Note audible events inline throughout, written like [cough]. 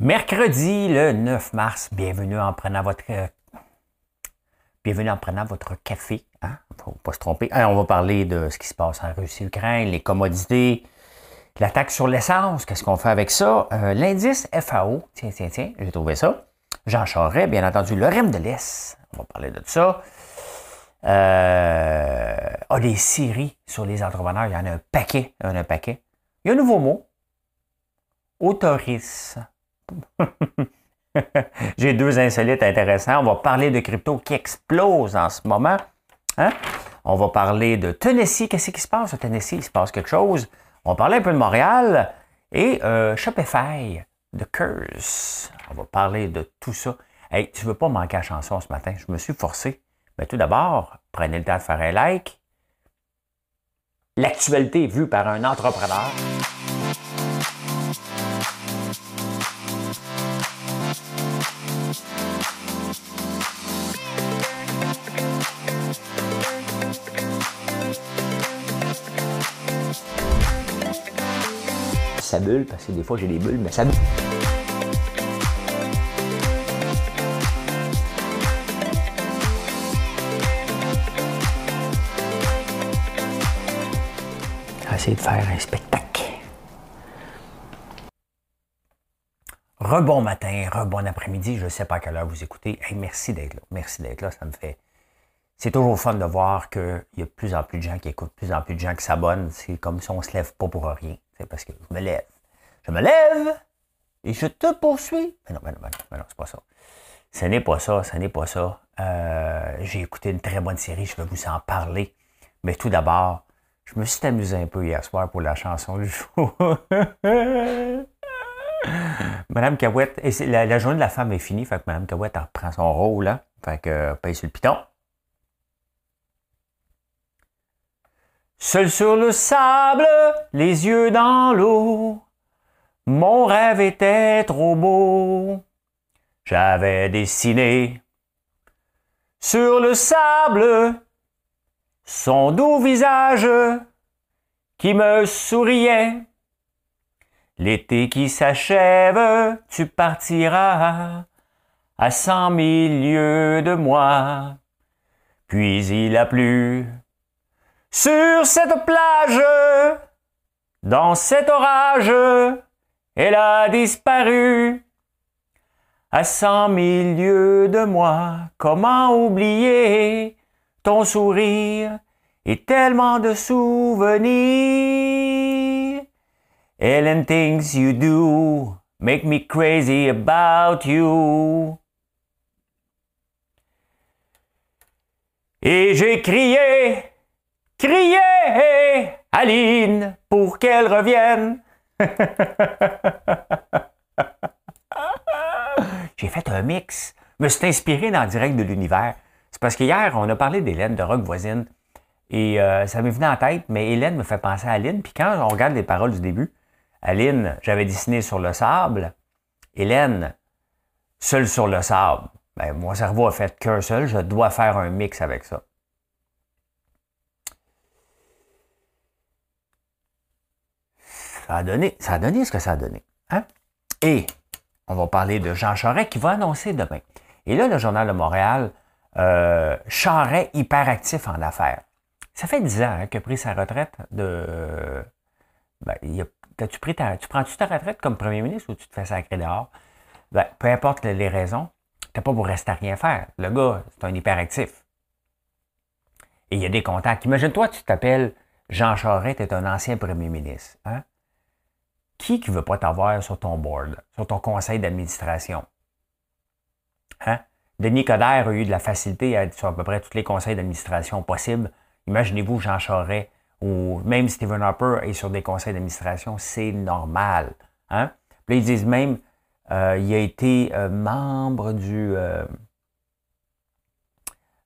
Mercredi le 9 mars, bienvenue en prenant votre bienvenue en prenant votre café. Hein? Faut pas se tromper. on va parler de ce qui se passe en Russie, Ukraine, les commodités, l'attaque sur l'essence. Qu'est-ce qu'on fait avec ça? Euh, L'indice FAO. Tiens, tiens, tiens, j'ai trouvé ça. J'en Charest, bien entendu, le REM de l'Est. On va parler de ça. Euh, ah, des séries sur les entrepreneurs. Il y en a un paquet. Il y a un paquet. Il y a un nouveau mot. Autoris. [laughs] J'ai deux insolites intéressants. On va parler de crypto qui explose en ce moment. Hein? On va parler de Tennessee. Qu'est-ce qui se passe à Tennessee? Il se passe quelque chose. On va parler un peu de Montréal et euh, de Curse. On va parler de tout ça. Hey, tu veux pas manquer la chanson ce matin? Je me suis forcé. Mais tout d'abord, prenez le temps de faire un like. L'actualité vue par un entrepreneur. Ça bulle, parce que des fois j'ai des bulles, mais ça bulle. essayer de faire un spectacle. Rebon matin, rebon après-midi, je ne sais pas à quelle heure vous écoutez. merci d'être là. Merci d'être là, ça me fait. C'est toujours fun de voir qu'il y a de plus en plus de gens qui écoutent, de plus en plus de gens qui s'abonnent. C'est comme si on se lève pas pour rien. Parce que je me lève. Je me lève et je te poursuis. Mais non, mais non, mais non, c'est pas ça. Ce n'est pas ça, ce n'est pas ça. Euh, j'ai écouté une très bonne série, je vais vous en parler. Mais tout d'abord, je me suis amusé un peu hier soir pour la chanson du jour. [laughs] Madame Cahouette, et la, journée de la femme est finie, fait que Madame Cahouette reprend son rôle, là. Fait que euh, paye sur le piton. Seul sur le sable, les yeux dans l'eau, mon rêve était trop beau. J'avais dessiné sur le sable son doux visage qui me souriait. L'été qui s'achève, tu partiras à cent mille lieues de moi. Puis il a plu sur cette plage, dans cet orage, elle a disparu. À cent mille lieues de moi, comment oublier ton sourire et tellement de souvenirs? Ellen things you do make me crazy about you. Et j'ai crié, crié, Aline, pour qu'elle revienne. [laughs] j'ai fait un mix. Je me suis inspiré dans le direct de l'univers. C'est parce qu'hier, on a parlé d'Hélène, de Rock Voisine. Et euh, ça m'est venu en tête, mais Hélène me fait penser à Aline. Puis quand on regarde les paroles du début, Aline, j'avais dessiné sur le sable. Hélène, seule sur le sable. Ben, mon cerveau a fait qu'un seul, je dois faire un mix avec ça. Ça a donné, ça a donné ce que ça a donné. Hein? Et on va parler de Jean Charest qui va annoncer demain. Et là, le Journal de Montréal euh, hyperactif en affaires. Ça fait 10 ans hein, qu'il a pris sa retraite de. Ben, tu, pris tu prends-tu ta retraite comme premier ministre ou tu te fais sacrer dehors? Ben, peu importe les raisons, tu pas pour rester à rien faire. Le gars, c'est un hyperactif. Et il y a des contacts. Imagine-toi, tu t'appelles Jean Charest, tu es un ancien premier ministre. Hein? Qui qui veut pas t'avoir sur ton board, sur ton conseil d'administration? Hein? Denis Coderre a eu de la facilité à, sur à peu près tous les conseils d'administration possibles. Imaginez-vous Jean Charest ou même Stephen Harper est sur des conseils d'administration, c'est normal. Hein? Puis ils disent même, euh, il a été euh, membre du... Euh,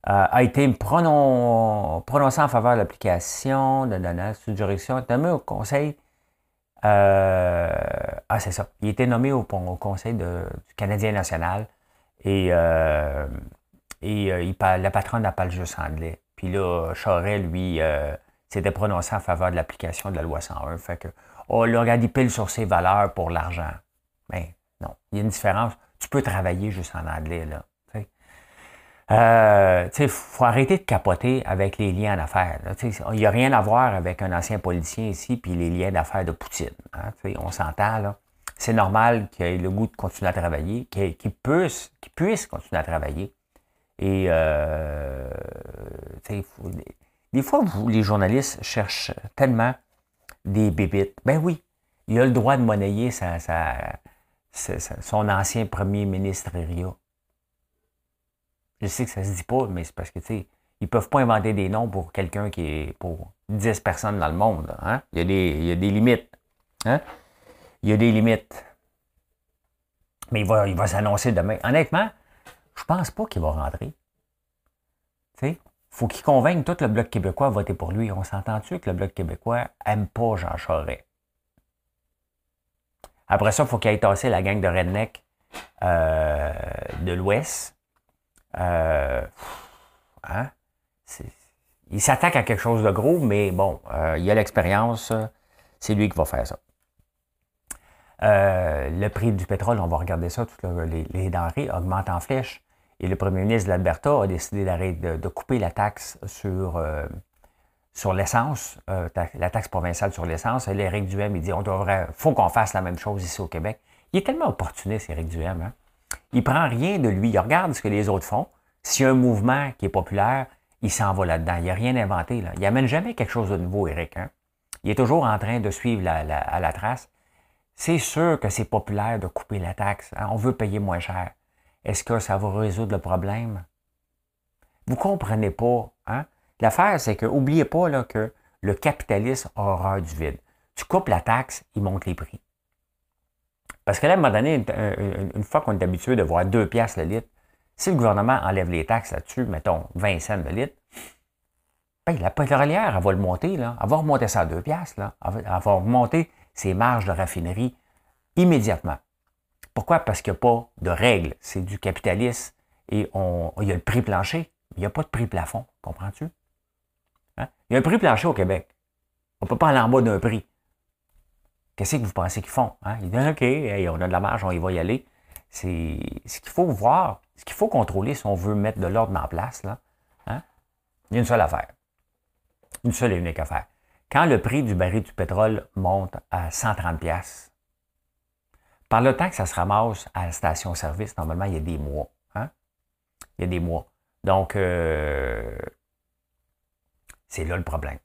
a été prononcé en faveur de l'application de la sous-direction, nommé au conseil... ah, c'est ça. Il été nommé au, conseil du Canadien national et, euh, et euh, il la patronne n'a pas le juste anglais. Puis là, Charest, lui, euh, s'était prononcé en faveur de l'application de la loi 101. Fait que, oh là, regarde, il pile sur ses valeurs pour l'argent. Mais Non. Il y a une différence. Tu peux travailler juste en anglais, là. Euh, il faut arrêter de capoter avec les liens d'affaires. Il n'y a rien à voir avec un ancien politicien ici puis les liens d'affaires de Poutine. Hein, on s'entend. C'est normal qu'il ait le goût de continuer à travailler, qu'il puisse, puisse continuer à travailler. Et euh, des fois, les journalistes cherchent tellement des bébites. Ben oui, il a le droit de monnayer son ancien premier ministre Ria. Je sais que ça se dit pas, mais c'est parce que, tu sais, ils peuvent pas inventer des noms pour quelqu'un qui est pour 10 personnes dans le monde. Hein? Il, y a des, il y a des limites. Hein? Il y a des limites. Mais il va, il va s'annoncer demain. Honnêtement, je pense pas qu'il va rentrer. Tu faut qu'il convainque tout le Bloc québécois à voter pour lui. On s'entend-tu que le Bloc québécois aime pas Jean Charest? Après ça, il faut qu'il aille tasser la gang de redneck euh, de l'Ouest. Euh, hein? Il s'attaque à quelque chose de gros, mais bon, euh, il a l'expérience. C'est lui qui va faire ça. le prix du pétrole, on va regarder ça, toutes les, denrées augmentent en flèche. Et le premier ministre de l'Alberta a décidé d'arrêter de, couper la taxe sur, euh, sur l'essence, euh, la taxe provinciale sur l'essence. Et Éric Duhem, il dit on devrait, faut qu'on fasse la même chose ici au Québec. Il est tellement opportuniste, Éric Duhem. Hein? Il prend rien de lui. Il regarde ce que les autres font. S'il y a un mouvement qui est populaire, il s'en va là-dedans. Il n'a rien inventé. Là. Il n'amène jamais quelque chose de nouveau, Éric. Hein? Il est toujours en train de suivre à la trace. C'est sûr que c'est populaire de couper la taxe. Hein? On veut payer moins cher. Est-ce que ça va résoudre le problème? Vous ne comprenez pas. Hein? L'affaire, c'est que, n'oubliez pas là, que le capitalisme a horreur du vide. Tu coupes la taxe, il monte les prix. Parce que là, à un moment donné, une, fois qu'on est habitué de voir 2 piastres le litre, si le gouvernement enlève les taxes là-dessus, mettons 20 cents le litre, ben, la pétrolière, elle va le monter, là. Elle va remonter ça à 2 piastres, là. Elle va remonter ses marges de raffinerie immédiatement. Pourquoi? Parce qu'il n'y a pas de règles. C'est du capitalisme et on, il y a le prix plancher. Il n'y a pas de prix plafond. Comprends-tu? Hein? Il y a un prix plancher au Québec. On ne peut pas aller en bas d'un prix. Qu'est-ce que vous pensez qu'ils font? Hein? Ils disent OK, on a de la marge, on y va y aller. C'est ce qu'il faut voir, ce qu'il faut contrôler si on veut mettre de l'ordre en place. Là, hein? Il y a une seule affaire. Une seule et unique affaire. Quand le prix du baril du pétrole monte à 130$, par le temps que ça se ramasse à la station-service, normalement, il y a des mois. Hein? Il y a des mois. Donc, euh, c'est là le problème.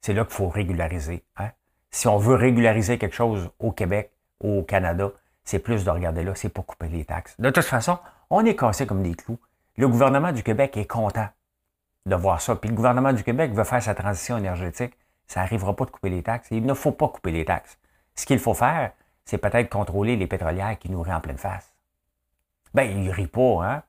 C'est là qu'il faut régulariser. Si on veut régulariser quelque chose au Québec, au Canada, c'est plus de regarder là, c'est pour couper les taxes. De toute façon, on est cassé comme des clous. Le gouvernement du Québec est content de voir ça. Puis le gouvernement du Québec veut faire sa transition énergétique. Ça n'arrivera pas de couper les taxes. Il ne faut pas couper les taxes. Ce qu'il faut faire, c'est peut-être contrôler les pétrolières qui nous rient en pleine face. Ben, ils rient pas, hein?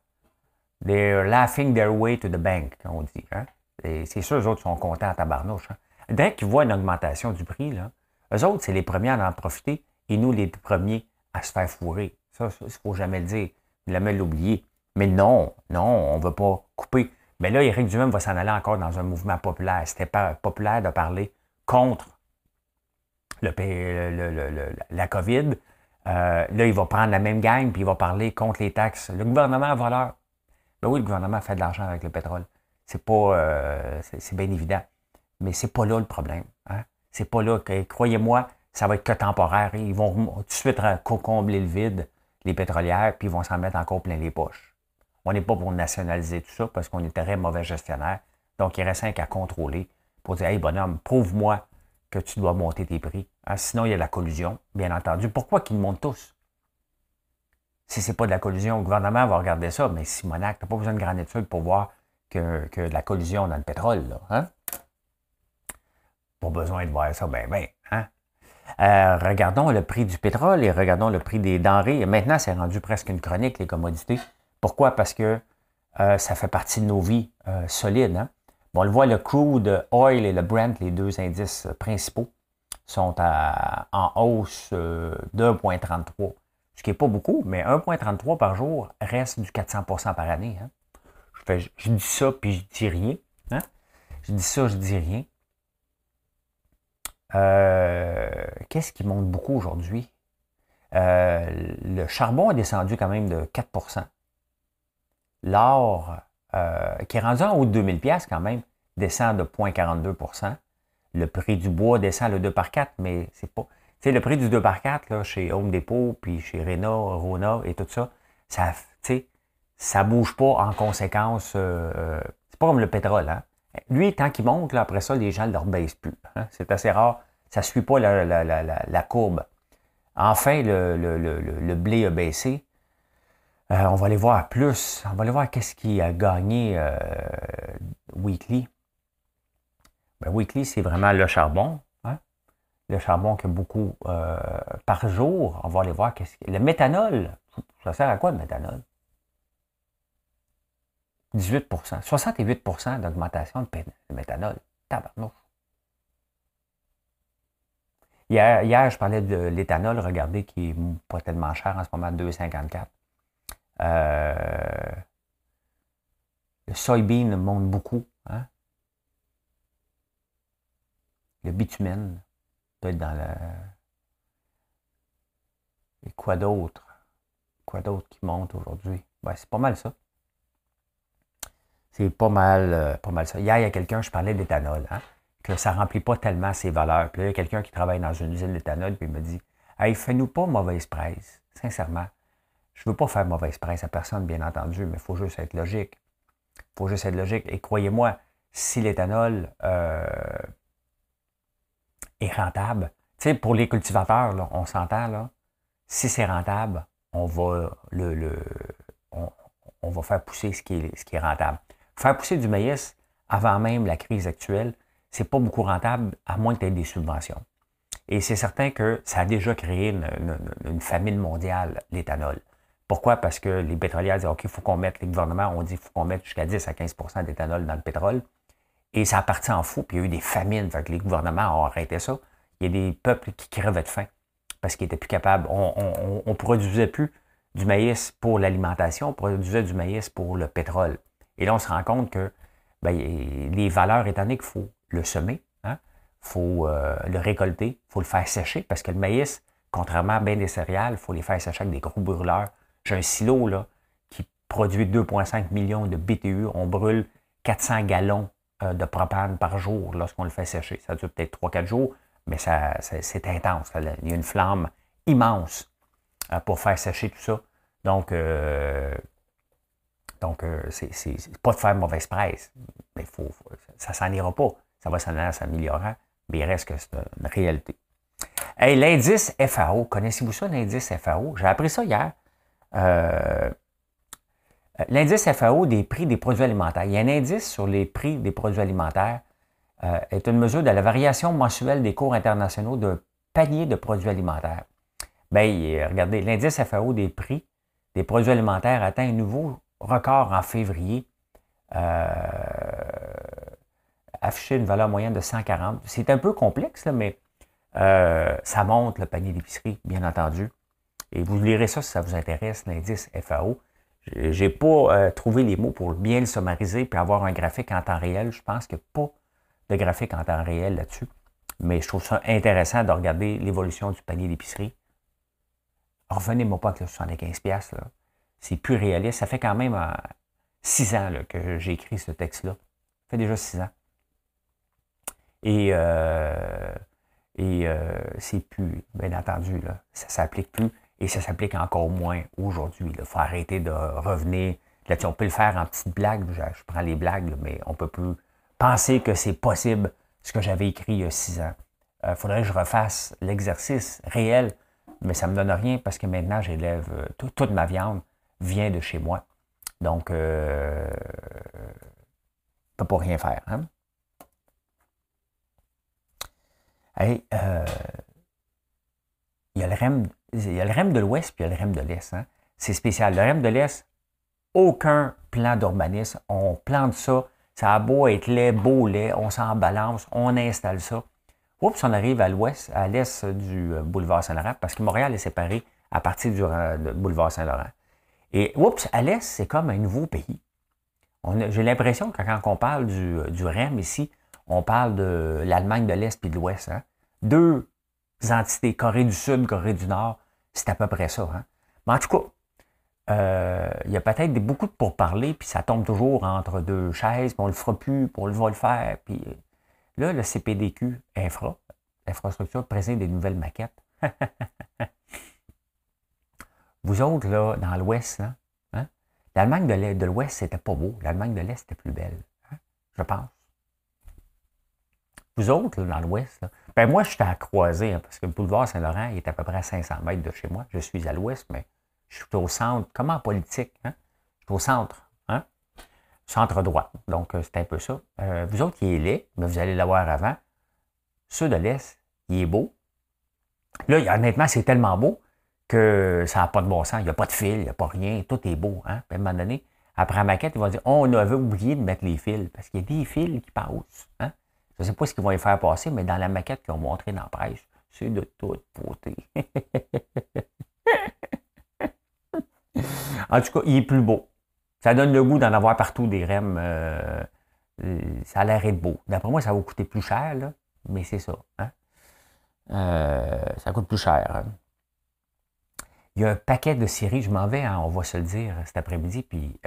They're laughing their way to the bank, on dit. Hein? c'est sûr, eux autres sont contents à tabarnouche. Hein? Dès qu'ils voient une augmentation du prix, là, eux autres, c'est les premiers à en profiter et nous, les premiers à se faire fourrer. Ça, il ne faut jamais le dire. Jamais l'oublier. Mais non, non, on ne veut pas couper. Mais là, Éric Duhem va s'en aller encore dans un mouvement populaire. C'était pas populaire de parler contre la COVID. Euh, là, il va prendre la même gang puis il va parler contre les taxes. Le gouvernement voleur. Ben oui, le gouvernement fait de l'argent avec le pétrole. C'est pas. Euh, c'est bien évident. Mais c'est pas là le problème. Hein? C'est pas là. que Croyez-moi, ça va être que temporaire. Ils vont tout de suite combler le vide, les pétrolières, puis ils vont s'en mettre encore plein les poches. On n'est pas pour nationaliser tout ça parce qu'on est très mauvais gestionnaire. Donc, il reste un qu'à contrôler pour dire Hey, bonhomme, prouve-moi que tu dois monter tes prix. Hein, sinon, il y a la collusion, bien entendu. Pourquoi qu'ils montent tous? Si ce n'est pas de la collusion, le gouvernement va regarder ça, mais Simonac, tu n'as pas besoin de grande étude pour voir que, que de la collusion dans le pétrole. Là, hein? Pas besoin de voir ça, ben, ben. Hein? Euh, regardons le prix du pétrole et regardons le prix des denrées. Maintenant, c'est rendu presque une chronique, les commodités. Pourquoi? Parce que euh, ça fait partie de nos vies euh, solides. Hein? on le voit, le crude oil et le Brent, les deux indices principaux, sont en hausse de 1,33. Ce qui n'est pas beaucoup, mais 1,33 par jour reste du 400% par année. Hein? Je, dis ça, puis je dis rien. Hein? Je dis ça, je dis rien. Euh, qu'est-ce qui monte beaucoup aujourd'hui? le charbon a descendu quand même de 4% L'or, qui est rendu en haut de 2000 pièces quand même, descend de 0,42% Le prix du bois descend le 2 par 4, mais c'est pas... Tu sais, le prix du 2 par 4 là, chez Home Depot, puis chez Renault, Rona et tout ça, ça, ça bouge pas en conséquence. Euh, euh, c'est pas comme le pétrole. Hein? Lui, tant qu'il monte, après ça, les gens ne le rebaissent plus. Hein. C'est assez rare. Ça ne suit pas la, courbe. Enfin, le, blé a baissé. Euh, on va aller voir plus. On va aller voir qu'est-ce qui a gagné Weekly. Ben, weekly, c'est vraiment le charbon. Hein. Le charbon qui a beaucoup par jour. On va aller voir qu'est-ce Le méthanol. Ça sert à quoi le méthanol? 18% 68% d'augmentation de méthanol. Tabarnouche. Hier, hier, je parlais de l'éthanol, regardez, qui n'est pas tellement cher en ce moment, 2,54. Euh, le soybean monte beaucoup. Hein? Le bitumen peut être dans le. Et quoi d'autre? Quoi d'autre qui monte aujourd'hui? C'est pas mal ça. C'est pas mal, euh, pas mal ça. Hier, il y a quelqu'un, je parlais d'éthanol, hein, que ça remplit pas tellement ses valeurs. Puis là, il y a quelqu'un qui travaille dans une usine d'éthanol, puis il me dit Hey, fais-nous pas mauvaise presse. Sincèrement, je veux pas faire mauvaise presse à personne, bien entendu, mais il faut juste être logique. Il faut juste être logique. Et croyez-moi, si l'éthanol euh, est rentable, tu sais, pour les cultivateurs, là, on s'entend, là, si c'est rentable, on va, le, on, va faire pousser ce qui est, ce qui est rentable. Faire pousser du maïs avant même la crise actuelle, c'est pas beaucoup rentable à moins que tu aies des subventions. Et c'est certain que ça a déjà créé une, famine mondiale, l'éthanol. Pourquoi? Parce que les pétrolières disent OK, il faut qu'on mette, les gouvernements ont dit qu'il faut qu'on mette jusqu'à 10 à 15% d'éthanol dans le pétrole. Et ça a parti en fou, puis il y a eu des famines. Fait que les gouvernements ont arrêté ça. Il y a des peuples qui crevaient de faim parce qu'ils n'étaient plus capables. On ne produisait plus du maïs pour l'alimentation, on produisait du maïs pour le pétrole. Et là, on se rend compte que ben, les valeurs, étant donné qu'il faut le semer, il hein, faut euh, le récolter, il faut le faire sécher, parce que le maïs, contrairement à bien des céréales, il faut les faire sécher avec des gros brûleurs. J'ai un silo là, qui produit 2,5 millions de BTU. On brûle 400 gallons euh, de propane par jour lorsqu'on le fait sécher. Ça dure peut-être 3-4 jours, mais ça, c'est intense. Il y a une flamme immense euh, pour faire sécher tout ça. Donc, donc, euh, c'est pas de faire mauvaise presse, mais faut, ça s'en ira pas. Ça va s'améliorer, mais il reste que c'est une réalité. L'indice FAO, connaissez-vous ça, l'indice FAO? J'ai appris ça hier. Euh, l'indice FAO des prix des produits alimentaires. Il y a un indice sur les prix des produits alimentaires. Euh, est une mesure de la variation mensuelle des cours internationaux d'un panier de produits alimentaires. Bien, regardez, l'indice FAO des prix des produits alimentaires atteint un nouveau record en février, euh, affiché une valeur moyenne de 140. C'est un peu complexe, mais euh, ça monte le panier d'épicerie, bien entendu. Et vous lirez ça si ça vous intéresse, l'indice FAO. Je n'ai pas euh, trouvé les mots pour bien le summariser puis avoir un graphique en temps réel. Je pense qu'il n'y a pas de graphique en temps réel là-dessus. Mais je trouve ça intéressant de regarder l'évolution du panier d'épicerie. Revenez-moi pas avec le 75$. Là c'est plus réaliste. Ça fait quand même euh, six ans que j'ai écrit ce texte-là. Ça fait déjà six ans. Et, euh, euh, c'est plus, bien entendu, ça ne s'applique plus et ça s'applique encore moins aujourd'hui. Il faut arrêter de revenir. Là, on peut le faire en petites blagues. Je, prends les blagues, mais on ne peut plus penser que c'est possible ce que j'avais écrit il y a six ans. Il faudrait que je refasse l'exercice réel, mais ça ne me donne rien parce que maintenant, j'élève toute ma viande vient de chez moi. Donc, euh, ne peut pas rien faire. Hein? Euh, il y a le REM, il y a le REM de l'Ouest puis il y a le REM de l'Est. Hein? C'est spécial. Le REM de l'Est, aucun plan d'urbanisme. On plante ça. Ça a beau être lait, beau lait, on s'en balance, on installe ça. Oups, on arrive à l'ouest, à l'est du euh, boulevard Saint-Laurent, parce que Montréal est séparé à partir du boulevard Saint-Laurent. Et oups, à l'Est, c'est comme un nouveau pays. J'ai l'impression que quand on parle du, du, REM ici, on parle de l'Allemagne de l'Est et de l'Ouest. Hein. Deux entités, Corée du Sud, Corée du Nord, C'est à peu près ça. Hein? Mais en tout cas, euh, il y a peut-être beaucoup de pourparlers, puis ça tombe toujours entre deux chaises, puis on le fera plus, puis on le va le faire. Puis là, le CPDQ, Infra, Infrastructure, présente des nouvelles maquettes. [laughs] Vous autres, là, dans l'Ouest, hein? l'Allemagne de l'Ouest, c'était pas beau. L'Allemagne de l'Est était plus belle, hein? je pense. Vous autres, là, dans l'Ouest, ben moi, je suis à croiser, hein, parce que le boulevard Saint-Laurent est à peu près à 500 mètres de chez moi. Je suis à l'Ouest, mais je suis au centre, comment en politique, je suis au centre, hein? centre droit. Donc, euh, c'est un peu ça. Euh, vous autres, il est laid, mais vous allez l'avoir avant. Ceux de l'Est, il est beau. Là, honnêtement, c'est tellement beau que ça n'a pas de bon sens. Il n'y a pas de fil, il n'y a pas rien, tout est beau. Hein? À un moment donné, après la maquette, ils vont dire On avait oublié de mettre les fils, parce qu'il y a des fils qui passent. Hein? Je ne sais pas ce qu'ils vont y faire passer, mais dans la maquette qu'ils ont montrée dans la presse, c'est de toute beauté. [laughs] En tout cas, il est plus beau. Ça donne le goût d'en avoir partout des REM. Euh, euh, ça a l'air d'être beau. D'après moi, ça va coûter plus cher, là, mais c'est ça. Hein. Euh, ça coûte plus cher. Hein. Il y a un paquet de séries, je m'en vais, on va se le dire cet après-midi. Puis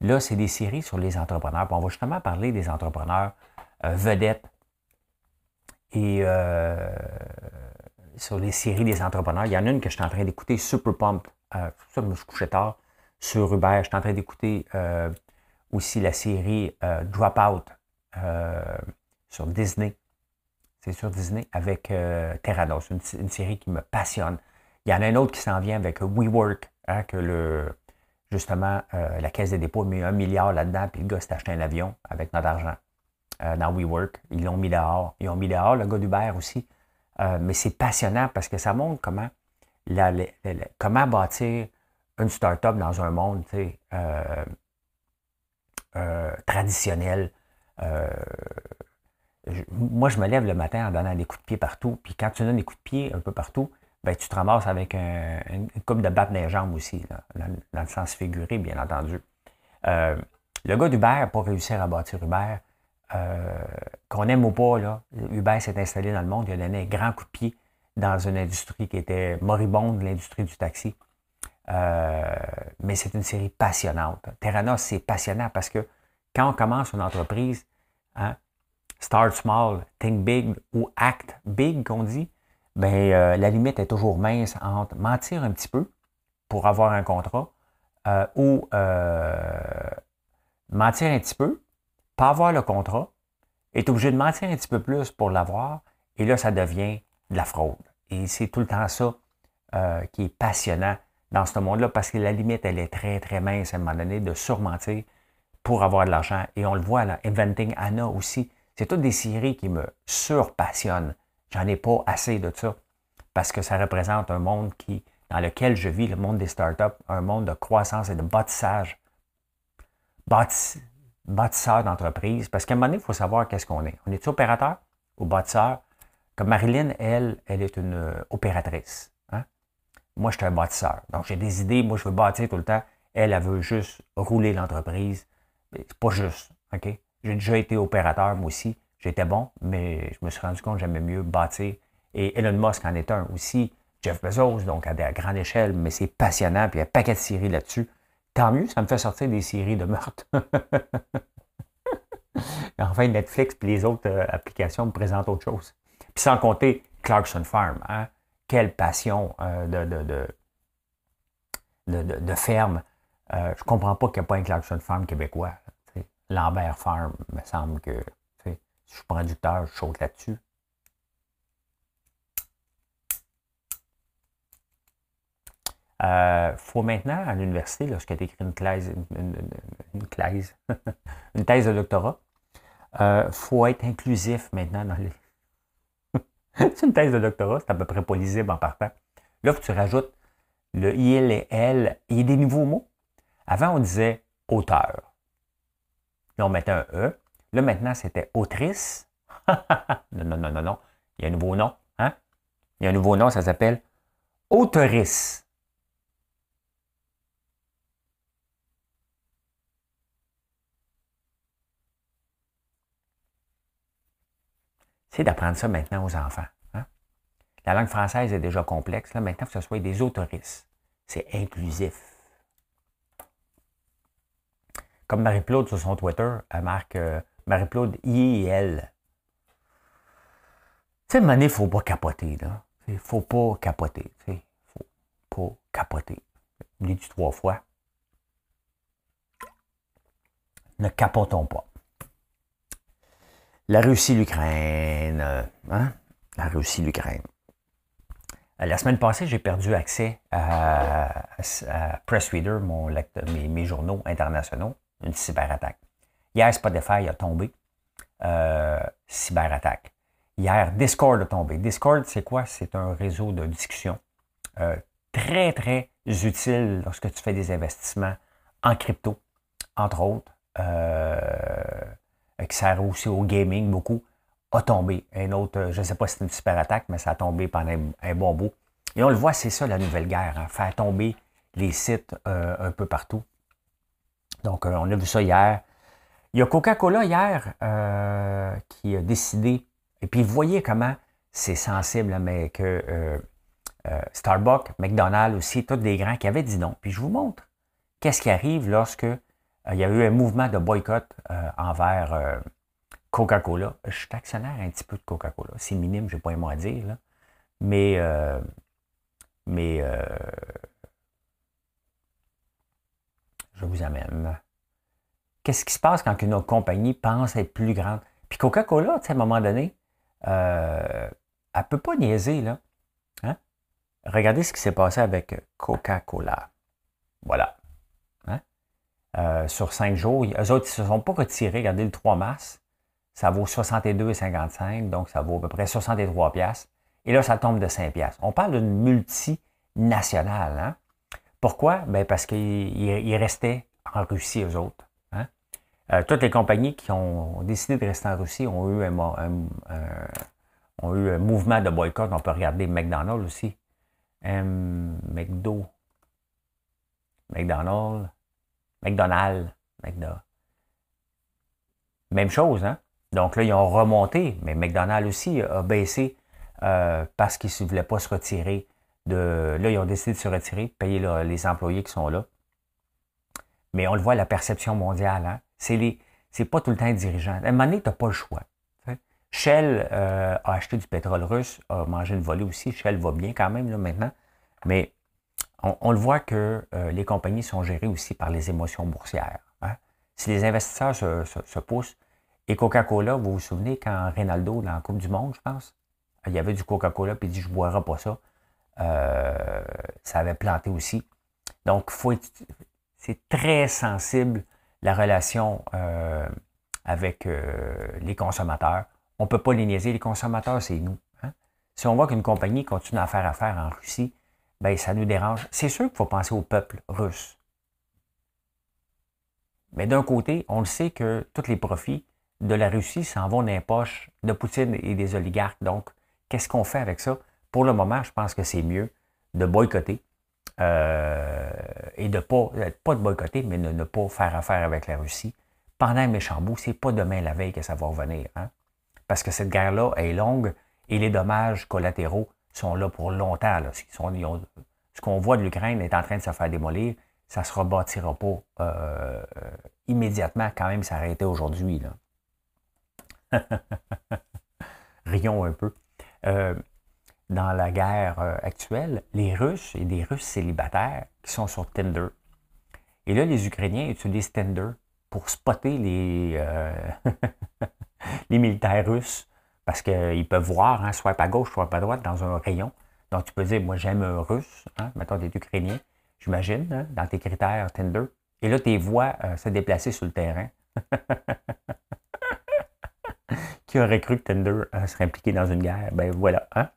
là, c'est des séries sur les entrepreneurs. on va justement parler des entrepreneurs vedettes et sur les séries des entrepreneurs. Il y en a une que je suis en train d'écouter, Super Pump. Euh, ça, je me couché tard sur Uber. Je suis en train d'écouter euh, aussi la série euh, Dropout sur Disney. C'est sur Disney avec Terranos, une, une, série qui me passionne. Il y en a un autre qui s'en vient avec WeWork, hein, que le, justement, la Caisse des dépôts a mis un milliard là-dedans, puis le gars s'est acheté un avion avec notre argent dans WeWork. Ils l'ont mis dehors. Ils ont mis dehors le gars d'Uber aussi. mais c'est passionnant parce que ça montre comment comment bâtir une start-up dans un monde euh, euh, traditionnel. Euh, moi, je me lève le matin en donnant des coups de pied partout. Puis quand tu donnes des coups de pied un peu partout, ben, tu te ramasses avec une coupe de batte des jambes aussi, dans, le sens figuré, bien entendu. le gars d'Uber n'a pas réussi à bâtir Uber. qu'on aime ou pas, là, Uber s'est installé dans le monde, il a donné un grand coup de pied dans une industrie qui était moribonde, l'industrie du taxi. Euh, mais c'est une série passionnante. Terranos, c'est passionnant parce que quand on commence une entreprise, hein, start small, think big ou act big, qu'on dit, ben, euh, la limite est toujours mince entre mentir un petit peu pour avoir un contrat euh, ou mentir un petit peu, pas avoir le contrat, est obligé de mentir un petit peu plus pour l'avoir, et là, ça devient de la fraude. Et c'est tout le temps ça euh, qui est passionnant dans ce monde-là, parce que la limite, elle est très, très mince à un moment donné de surmentir pour avoir de l'argent. Et on le voit, là, Inventing Anna aussi. C'est toutes des séries qui me surpassionnent. J'en ai pas assez de ça, parce que ça représente un monde qui, dans lequel je vis, le monde des startups, un monde de croissance et de bâtissage. bâtisseur d'entreprise, parce qu'à un moment donné, il faut savoir qu'est-ce qu'on est. On est opérateur ou bâtisseur? Comme Marilyn, elle, elle est une euh, opératrice. Hein? Moi, je suis un bâtisseur. Donc, j'ai des idées. Moi, je veux bâtir tout le temps. Elle, elle veut juste rouler l'entreprise. C'est pas juste. OK? J'ai déjà été opérateur, moi aussi. J'étais bon, mais je me suis rendu compte que j'aimais mieux bâtir. Et Elon Musk en est un aussi. Jeff Bezos, donc à, grande échelle, mais c'est passionnant. Puis il y a un paquet de séries là-dessus. Tant mieux, ça me fait sortir des séries de meurtres. [laughs] enfin, Netflix et les autres euh, applications me présentent autre chose. Puis sans compter Clarkson Farm. Hein? Quelle passion euh, de, de, ferme. Euh, je ne comprends pas qu'il n'y ait pas un Clarkson Farm québécois. Lambert Farm, me semble que je suis producteur, je saute là-dessus. Il euh, faut maintenant, à l'université, lorsqu'il a écrit une thèse, une, une, [laughs] une thèse de doctorat, il faut être inclusif maintenant dans les, [laughs] c'est une thèse de doctorat, c'est à peu près pas lisible en partant. Là, tu rajoutes le il et elle. Il y a des nouveaux mots. Avant, on disait auteur. Là, on mettait un E. Là, maintenant, c'était autrice. [laughs] non, non, non, non, non. Il y a un nouveau nom. Hein? Il y a un nouveau nom, ça s'appelle auteurice. c'est d'apprendre ça maintenant aux enfants. Hein? La langue française est déjà complexe. Là, maintenant, que ce soit des autoristes. C'est inclusif. Comme Marie-Claude sur son Twitter, elle marque euh, Marie-Claude I et elle. Tu sais, il ne faut pas capoter. Là. Il ne faut pas capoter. Il ne faut pas capoter. Je l'ai dit trois fois. Ne capotons pas. La Russie, l'Ukraine. Hein? La Russie, l'Ukraine. Euh, la semaine passée, j'ai perdu accès à, Press Reader, mon mes, journaux internationaux, une cyberattaque. Hier, Spotify a tombé. Euh, cyberattaque. Hier, Discord a tombé. Discord, c'est quoi? C'est un réseau de discussion euh, très, très utile lorsque tu fais des investissements en crypto, entre autres, qui sert aussi au gaming beaucoup a tombé. Un autre, euh, je ne sais pas si c'est une super attaque, mais ça a tombé pendant un, bon bout. Et on le voit, c'est ça la nouvelle guerre, hein, faire tomber les sites euh, un peu partout. Donc, euh, on a vu ça hier. Il y a Coca-Cola hier qui a décidé, et puis vous voyez comment c'est sensible, mais que Starbucks, McDonald's aussi, tous des grands qui avaient dit non. Puis je vous montre qu'est-ce qui arrive lorsque il y a eu un mouvement de boycott envers Coca-Cola. Je suis actionnaire un petit peu de Coca-Cola. C'est minime, je n'ai pas un mot à dire. Mais, euh, mais euh, je vous amène. Qu'est-ce qui se passe quand une compagnie pense être plus grande? Puis Coca-Cola, à un moment donné, euh, elle ne peut pas niaiser. Là. Hein? Regardez ce qui s'est passé avec Coca-Cola. Voilà. Hein? sur cinq jours, eux autres, ils ne se sont pas retirés. Regardez le 3 mars ça vaut 62,55, donc ça vaut à peu près 63 pièces. Et là, ça tombe de 5 pièces. On parle d'une multinationale. Hein? Pourquoi? Ben parce qu'ils restaient en Russie, eux autres. Euh, toutes les compagnies qui ont décidé de rester en Russie ont eu un, mouvement de boycott. On peut regarder McDonald's aussi. McDo. McDonald's. McDonald's. McDonald's. Même chose, hein? Donc là, ils ont remonté, mais McDonald's aussi a baissé euh, parce qu'ils ne voulaient pas se retirer. Là, ils ont décidé de se retirer, de payer les employés qui sont là. Mais on le voit, la perception mondiale, hein? C'est les c'est pas tout le temps les dirigeants. À un moment donné, tu n'as pas le choix. Shell euh, a acheté du pétrole russe, a mangé une volée aussi. Shell va bien quand même là, maintenant. Mais on, le voit que euh, les compagnies sont gérées aussi par les émotions boursières. Hein. Si les investisseurs se poussent, et Coca-Cola, vous vous souvenez quand Ronaldo, dans la Coupe du Monde, je pense, il y avait du Coca-Cola, puis il dit Je ne boirai pas ça. Euh, ça avait planté aussi. Donc, c'est très sensible la relation euh, avec euh, les consommateurs. On ne peut pas les niaiser. Les consommateurs, c'est nous. Hein. Si on voit qu'une compagnie continue à faire affaire en Russie, ben, ça nous dérange. C'est sûr qu'il faut penser au peuple russe. Mais d'un côté, on le sait que tous les profits de la Russie s'en vont dans les poches de Poutine et des oligarques. Donc, qu'est-ce qu'on fait avec ça? Pour le moment, je pense que c'est mieux de boycotter euh, et de pas, pas de boycotter, mais de ne pas faire affaire avec la Russie. Pendant un méchant bout, c'est pas demain la veille que ça va revenir. Hein? Parce que cette guerre-là est longue et les dommages collatéraux sont là pour longtemps. ce qu'on voit de l'Ukraine est en train de se faire démolir. Ça ne se rebâtira pas euh, immédiatement quand même s'arrêter aujourd'hui. [laughs] Rions un peu. Euh, dans la guerre euh, actuelle, les Russes et des Russes célibataires qui sont sur Tinder. Et là, les Ukrainiens utilisent Tinder pour spotter les, euh, [laughs] militaires russes parce qu'ils peuvent voir, hein, soit à gauche, soit à droite, dans un rayon. Donc, tu peux dire, moi, j'aime un russe, hein, mettons des Ukrainiens, j'imagine, hein, dans tes critères Tinder. Et là, tes voix se déplacer sur le terrain. [laughs] Qui aurait cru que Tinder euh, serait impliqué dans une guerre? Ben voilà. Hein?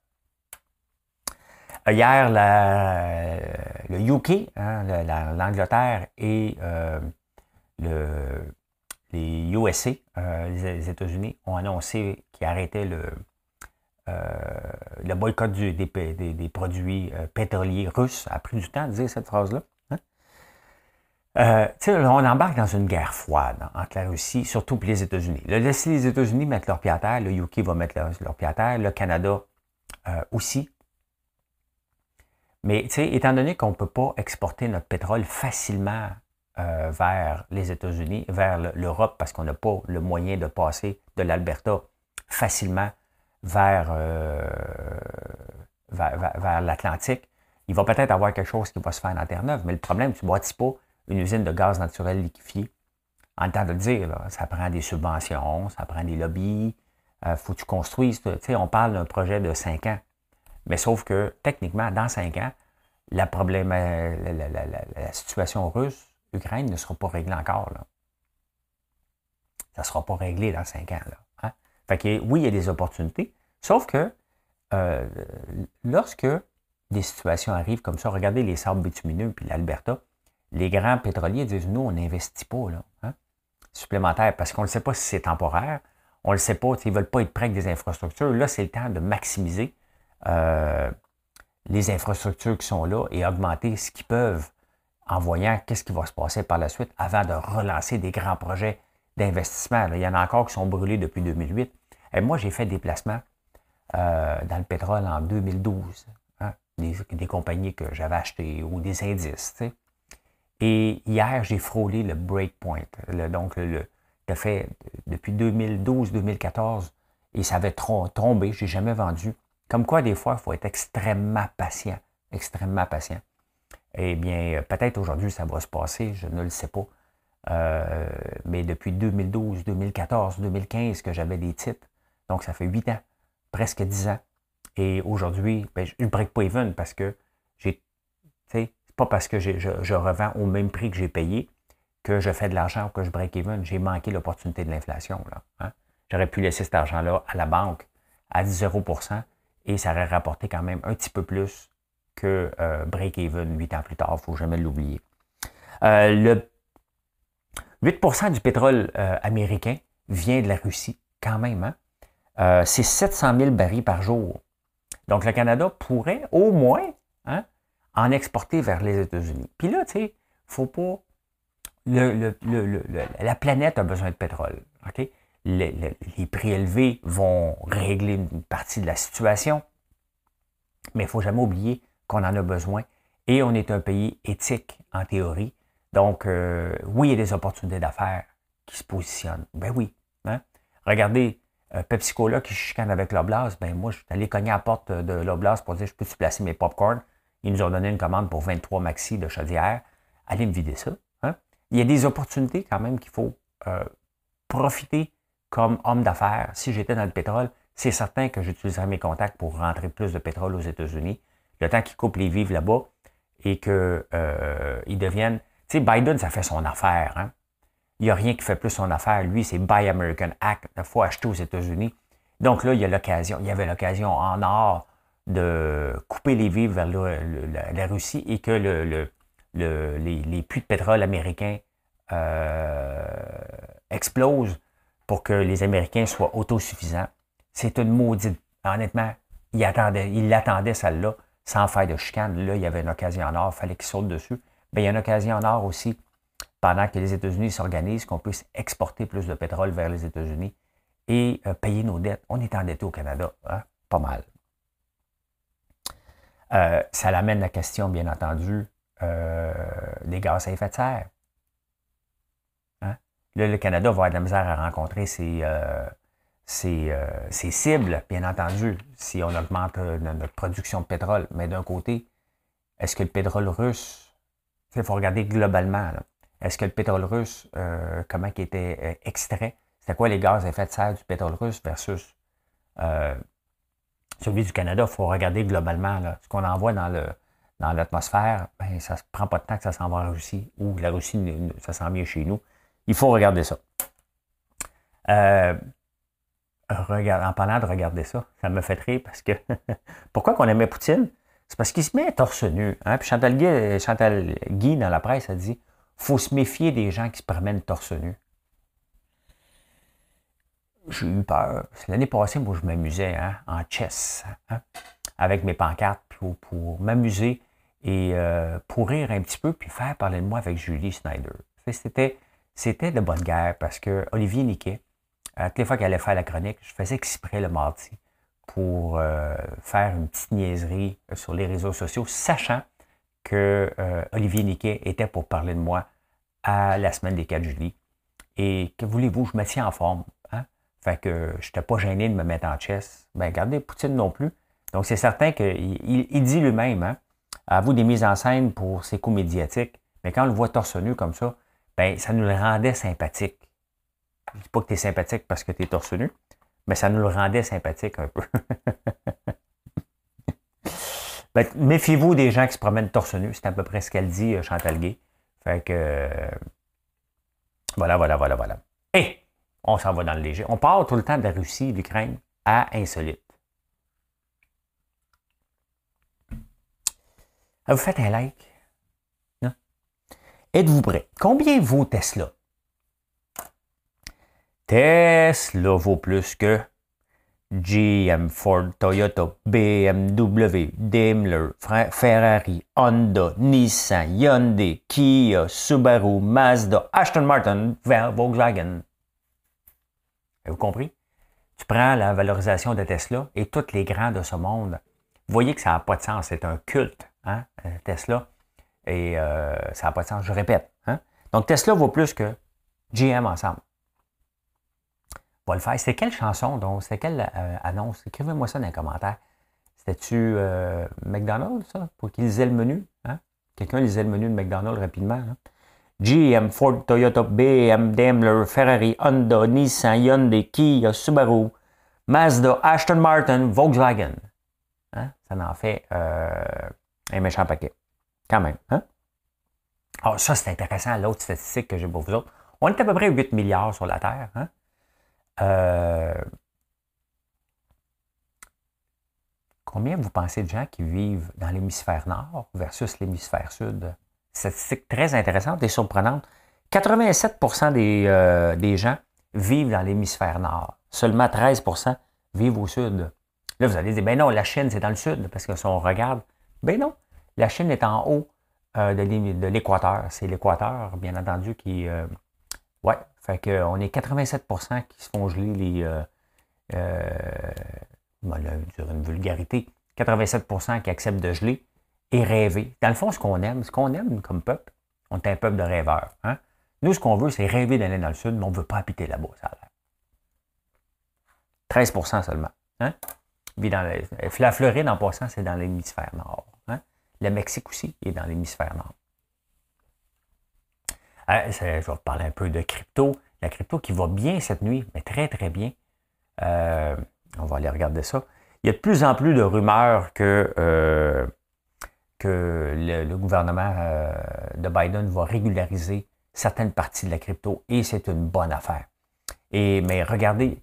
Euh, hier, le UK, hein, l'Angleterre et euh, les USA, les États-Unis, ont annoncé qu'ils arrêtaient le, le boycott des, produits pétroliers russes. Ça a pris du temps de dire cette phrase-là. Euh, on embarque dans une guerre froide entre la Russie, surtout pour les États-Unis. Laissez les États-Unis mettre leur pied à terre, le UK va mettre leur, pied à terre, le Canada euh, aussi, Mais étant donné qu'on ne peut pas exporter notre pétrole facilement euh, vers les États-Unis, vers l'Europe, parce qu'on n'a pas le moyen de passer de l'Alberta facilement vers, euh, vers, l'Atlantique, il va peut-être avoir quelque chose qui va se faire dans Terre-Neuve. Mais le problème, tu ne bâtis pas une usine de gaz naturel liquéfié. En temps de le dire, ça prend des subventions, ça prend des lobbies, il euh, faut que tu construises. On parle d'un projet de cinq ans. Mais sauf que, techniquement, dans cinq ans, la, problème, la situation russe Ukraine ne sera pas réglée encore. Là. Ça ne sera pas réglé dans cinq ans. Là, hein. Fait que, oui, il y a des opportunités, sauf que euh, lorsque des situations arrivent comme ça, regardez les sables bitumineux puis l'Alberta, les grands pétroliers disent nous, on n'investit pas là, hein, supplémentaire parce qu'on ne sait pas si c'est temporaire, on ne le sait pas, ils ne veulent pas être prêts avec des infrastructures. Là, c'est le temps de maximiser euh, les infrastructures qui sont là et augmenter ce qu'ils peuvent en voyant qu'est-ce qui va se passer par la suite avant de relancer des grands projets d'investissement. Il y en a encore qui sont brûlés depuis 2008. Et moi, j'ai fait des placements euh, dans le pétrole en 2012. Hein, des, compagnies que j'avais achetées ou des indices. Et hier, j'ai frôlé le breakpoint. donc, le, fait depuis 2012-2014 et ça avait tombé. Je n'ai jamais vendu. Comme quoi, des fois, il faut être extrêmement patient. Extrêmement patient. Eh bien, peut-être aujourd'hui, ça va se passer, je ne le sais pas. Euh, mais depuis 2012, 2014, 2015 que j'avais des titres. Donc, ça fait 8 ans, presque 10 ans. Et aujourd'hui, ben, je ne break pas even parce que j'ai. C'est pas parce que je, revends au même prix que j'ai payé que je fais de l'argent ou que je break even. J'ai manqué l'opportunité de l'inflation. Hein. J'aurais pu laisser cet argent-là à la banque à 0 et ça aurait rapporté quand même un petit peu plus que euh, break-even huit ans plus tard, il ne faut jamais l'oublier. Euh, le 8% du pétrole euh, américain vient de la Russie, quand même. Hein? c'est 700 000 barils par jour. Donc, le Canada pourrait au moins hein, en exporter vers les États-Unis. Puis là, tu sais, faut pas. la planète a besoin de pétrole. OK? Les prix élevés vont régler une partie de la situation. Mais il ne faut jamais oublier qu'on en a besoin. Et on est un pays éthique, en théorie. Donc, euh, oui, il y a des opportunités d'affaires qui se positionnent. Ben oui. Hein? Regardez, euh, Pepsi Cola qui chicane avec l'Oblast. Ben moi, je suis allé cogner à la porte de l'Oblast pour dire je peux-tu placer mes popcorn. Ils nous ont donné une commande pour 23 maxi de chaudière. Allez me vider ça. Hein? Il y a des opportunités quand même qu'il faut euh, profiter comme homme d'affaires. Si j'étais dans le pétrole, c'est certain que j'utiliserais mes contacts pour rentrer plus de pétrole aux États-Unis le temps qu'ils coupent les vivres là-bas et qu'ils euh, deviennent. Tu sais, Biden, ça fait son affaire. Hein? Il n'y a rien qui fait plus son affaire. Lui, c'est Buy American Act. Il faut acheter aux États-Unis. Donc là, il y a l'occasion. Il y avait l'occasion en or de couper les vivres vers la, Russie et que le, les, puits de pétrole américains euh, explosent pour que les Américains soient autosuffisants. C'est une maudite. Honnêtement, il l'attendait, il celle-là sans faire de chicane. Là, il y avait une occasion en or, il fallait qu'il saute dessus. Bien, il y a une occasion en or aussi, pendant que les États-Unis s'organisent, qu'on puisse exporter plus de pétrole vers les États-Unis et euh, payer nos dettes. On est endetté au Canada, hein? pas mal. Euh, ça l'amène la question, bien entendu, euh, des gaz à effet de serre. Là, le Canada va avoir de la misère à rencontrer ses, euh, euh, cibles, bien entendu, si on augmente euh, notre production de pétrole. Mais d'un côté, est-ce que le pétrole russe, il faut regarder globalement, est-ce que le pétrole russe, comment il était extrait, c'était quoi les gaz à effet de serre du pétrole russe versus celui du Canada, il faut regarder globalement ce qu'on envoie dans l'atmosphère, ben, ça ne prend pas de temps que ça s'en va en Russie ou la Russie, ça s'en vient chez nous. Il faut regarder ça. Euh, en parlant de regarder ça, ça me fait rire parce que [laughs] pourquoi qu'on aimait Poutine? C'est parce qu'il se met torse nu. Hein? Puis Chantal Guy, Chantal Guy, dans la presse, a dit faut se méfier des gens qui se promènent torse nu. J'ai eu peur. L'année passée, moi, je m'amusais hein, en chess hein, avec mes pancartes pour, m'amuser et euh, pour rire un petit peu puis faire parler de moi avec Julie Snyder. C'était, c'était de bonne guerre parce que Olivier Niquet, toutes les fois qu'elle allait faire la chronique, je faisais exprès le mardi pour euh, faire une petite niaiserie sur les réseaux sociaux, sachant que euh, Olivier Niquet était pour parler de moi à la semaine des 4 juillet. Et que voulez-vous, je me tiens en forme. Hein? Fait que je n'étais pas gêné de me mettre en chess. Ben, regardez, Poutine non plus. Donc, c'est certain qu'il il, dit lui-même, hein, à vous des mises en scène pour ses coups médiatiques, mais quand on le voit torse nu comme ça, ben, ça nous le rendait sympathique. Je dis pas que tu es sympathique parce que tu es torse nu, mais ça nous le rendait sympathique un peu. [laughs] ben, Méfiez-vous des gens qui se promènent torse nu, c'est à peu près ce qu'elle dit, euh, Chantal Gay. Fait que. Euh, voilà, voilà, voilà, voilà. Et on s'en va dans le léger. On part tout le temps de la Russie, l'Ukraine, à insolite. Ah, vous faites un like? Êtes-vous prêt? Combien vaut Tesla? Tesla vaut plus que GM, Ford, Toyota, BMW, Daimler, Ferrari, Honda, Nissan, Hyundai, Kia, Subaru, Mazda, Aston Martin, Volkswagen. Avez-vous compris? Tu prends la valorisation de Tesla et tous les grands de ce monde. Vous voyez que ça n'a pas de sens. C'est un culte, hein, Tesla. Et euh, ça n'a pas de sens. Je répète. Hein? Donc Tesla vaut plus que GM ensemble va le faire. C'était quelle chanson, donc? C'était quelle euh, annonce? Écrivez-moi ça dans les commentaires. C'était-tu euh, McDonald's, ça? Pour qu'ils lisaient le menu? Hein? Quelqu'un lisait le menu de McDonald's rapidement. Hein? GM, Ford, Toyota, BM, Daimler, Ferrari, Honda, Nissan, Hyundai, Kia, Subaru, Mazda, Aston Martin, Volkswagen. Hein? Ça en fait euh, un méchant paquet. Quand même. Hein? Alors, ça, c'est intéressant, l'autre statistique que j'ai pour vous autres. On est à peu près 8 milliards sur la Terre. Hein? Euh, combien vous pensez de gens qui vivent dans l'hémisphère nord versus l'hémisphère sud? Statistique très intéressante et surprenante. 87% des, euh, des gens vivent dans l'hémisphère nord. Seulement 13% vivent au sud. Là, vous allez dire, ben non, la Chine, c'est dans le sud, parce que si on regarde, ben non, la Chine est en haut euh, de l'équateur. C'est l'équateur, bien entendu, qui, Ouais, fait qu'on est 87% qui se font geler les. Euh, euh, dire une vulgarité. 87% qui acceptent de geler et rêver. Dans le fond, ce qu'on aime, ce qu'on aime comme peuple, on est un peuple de rêveurs. Hein? Nous, ce qu'on veut, c'est rêver d'aller dans le sud, mais on ne veut pas habiter là-bas, ça a l'air. 13% seulement. Hein? Dans la Floride, en passant, c'est dans l'hémisphère nord. Hein? Le Mexique aussi est dans l'hémisphère nord. Ah, je vais vous parler un peu de crypto. La crypto qui va bien cette nuit, mais très, très bien. Euh, on va aller regarder ça. Il y a de plus en plus de rumeurs que, euh, que le, gouvernement euh, de Biden va régulariser certaines parties de la crypto et c'est une bonne affaire. Et, mais regardez,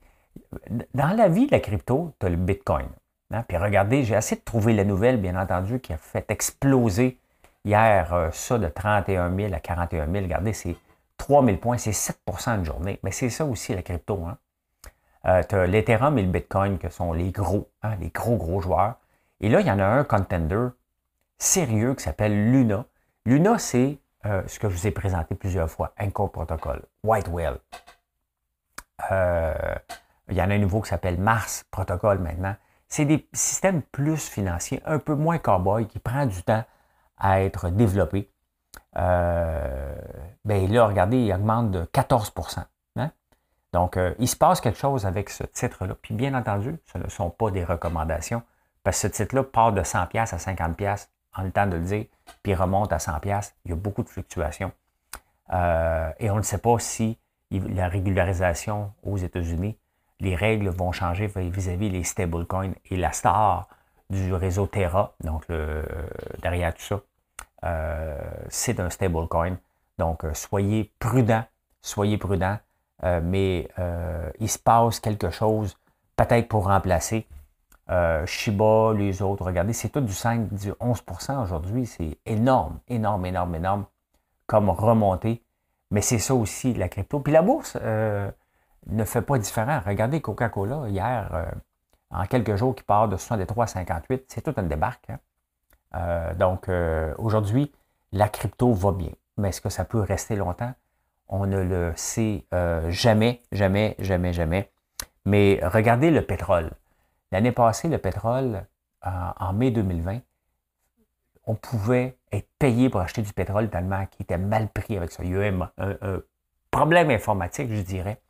dans la vie de la crypto, tu as le Bitcoin. Hein? Puis regardez, j'ai essayé de trouver la nouvelle, bien entendu, qui a fait exploser Hier, euh, ça de 31 000 à 41 000, regardez, c'est 3 000 points, c'est 7% de journée. Mais c'est ça aussi la crypto. Hein? Euh, tu as l'Ethereum et le Bitcoin qui sont les gros, hein, les gros, gros joueurs. Et là, il y en a un contender sérieux qui s'appelle Luna. Luna, c'est euh, ce que je vous ai présenté plusieurs fois, Encore Protocol, White Whale. il y en a un nouveau qui s'appelle Mars Protocol maintenant. C'est des systèmes plus financiers, un peu moins cowboy, qui prend du temps à être développé. Euh, ben là, regardez, il augmente de 14% hein? Donc, euh, il se passe quelque chose avec ce titre-là. Puis, bien entendu, ce ne sont pas des recommandations, parce que ce titre-là part de 100$ à 50$, en le temps de le dire, puis remonte à 100$. Il y a beaucoup de fluctuations. Euh, et on ne sait pas si la régularisation aux États-Unis, les règles vont changer vis-à-vis les stablecoins et la star du réseau Terra, donc derrière tout ça, euh, c'est un stablecoin. Donc, euh, soyez prudent, soyez prudent, euh, mais il se passe quelque chose peut-être pour remplacer. Shiba, les autres, regardez, c'est tout du 5, du 11% aujourd'hui. C'est énorme, énorme, énorme, énorme comme remontée. Mais c'est ça aussi, la crypto. Puis la bourse ne fait pas différent. Regardez Coca-Cola, hier, en quelques jours, qui part de 63 à 58, c'est tout un débarque. Hein. Euh, donc, euh, aujourd'hui, la crypto va bien. Mais est-ce que ça peut rester longtemps? On ne le sait euh, jamais, jamais, jamais, jamais. Mais regardez le pétrole. L'année passée, le pétrole, en mai 2020, on pouvait être payé pour acheter du pétrole tellement qu'il était mal pris avec ça. Il y a eu un, problème informatique, je dirais,